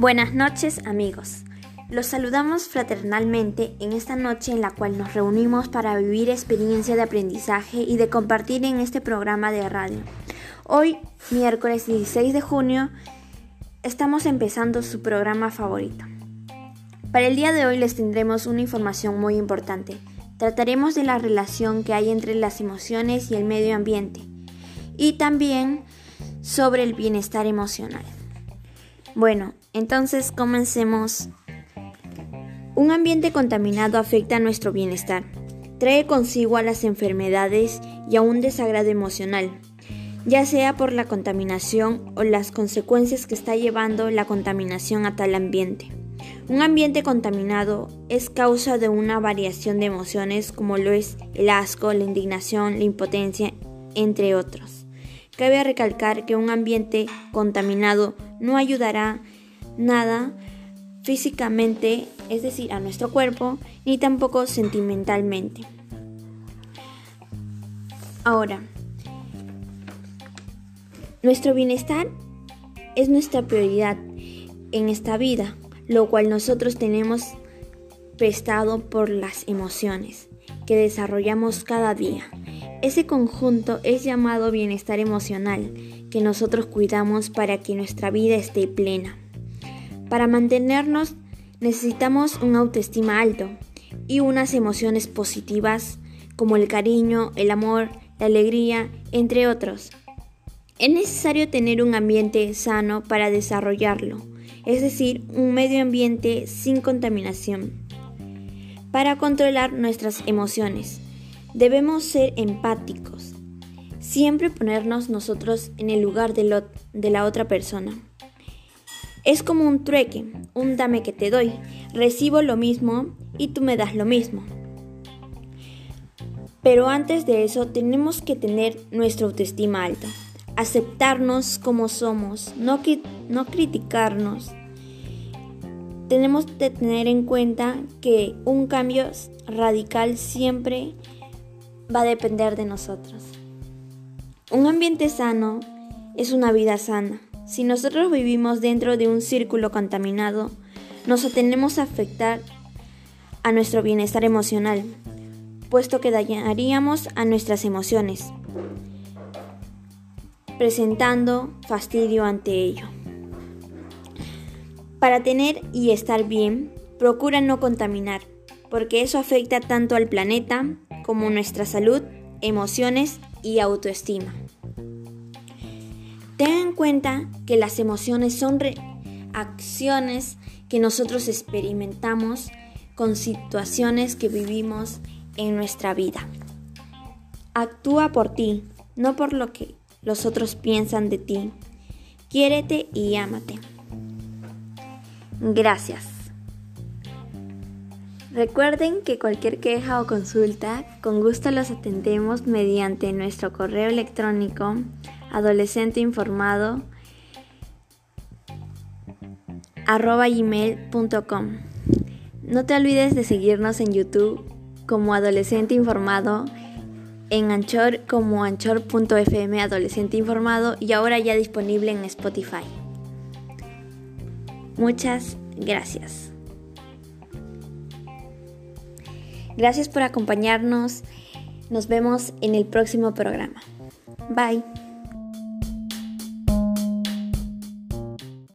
Buenas noches amigos. Los saludamos fraternalmente en esta noche en la cual nos reunimos para vivir experiencia de aprendizaje y de compartir en este programa de radio. Hoy, miércoles 16 de junio, estamos empezando su programa favorito. Para el día de hoy les tendremos una información muy importante. Trataremos de la relación que hay entre las emociones y el medio ambiente y también sobre el bienestar emocional. Bueno, entonces comencemos. Un ambiente contaminado afecta a nuestro bienestar, trae consigo a las enfermedades y a un desagrado emocional, ya sea por la contaminación o las consecuencias que está llevando la contaminación a tal ambiente. Un ambiente contaminado es causa de una variación de emociones como lo es el asco, la indignación, la impotencia, entre otros. Cabe recalcar que un ambiente contaminado no ayudará nada físicamente, es decir, a nuestro cuerpo, ni tampoco sentimentalmente. Ahora, nuestro bienestar es nuestra prioridad en esta vida, lo cual nosotros tenemos prestado por las emociones que desarrollamos cada día. Ese conjunto es llamado bienestar emocional que nosotros cuidamos para que nuestra vida esté plena. Para mantenernos necesitamos un autoestima alto y unas emociones positivas como el cariño, el amor, la alegría, entre otros. Es necesario tener un ambiente sano para desarrollarlo, es decir, un medio ambiente sin contaminación. Para controlar nuestras emociones, debemos ser empáticos, Siempre ponernos nosotros en el lugar de, de la otra persona. Es como un trueque, un dame que te doy. Recibo lo mismo y tú me das lo mismo. Pero antes de eso tenemos que tener nuestra autoestima alta, aceptarnos como somos, no, no criticarnos. Tenemos que tener en cuenta que un cambio radical siempre va a depender de nosotros. Un ambiente sano es una vida sana. Si nosotros vivimos dentro de un círculo contaminado, nos atenemos a afectar a nuestro bienestar emocional, puesto que dañaríamos a nuestras emociones, presentando fastidio ante ello. Para tener y estar bien, procura no contaminar, porque eso afecta tanto al planeta como nuestra salud, emociones y autoestima. Ten en cuenta que las emociones son reacciones que nosotros experimentamos con situaciones que vivimos en nuestra vida. Actúa por ti, no por lo que los otros piensan de ti. Quiérete y ámate. Gracias. Recuerden que cualquier queja o consulta, con gusto los atendemos mediante nuestro correo electrónico adolescenteinformado arroba gmail.com. No te olvides de seguirnos en YouTube como Adolescente Informado, en Anchor como anchor.fm Adolescente Informado y ahora ya disponible en Spotify. Muchas gracias. Gracias por acompañarnos. Nos vemos en el próximo programa. Bye.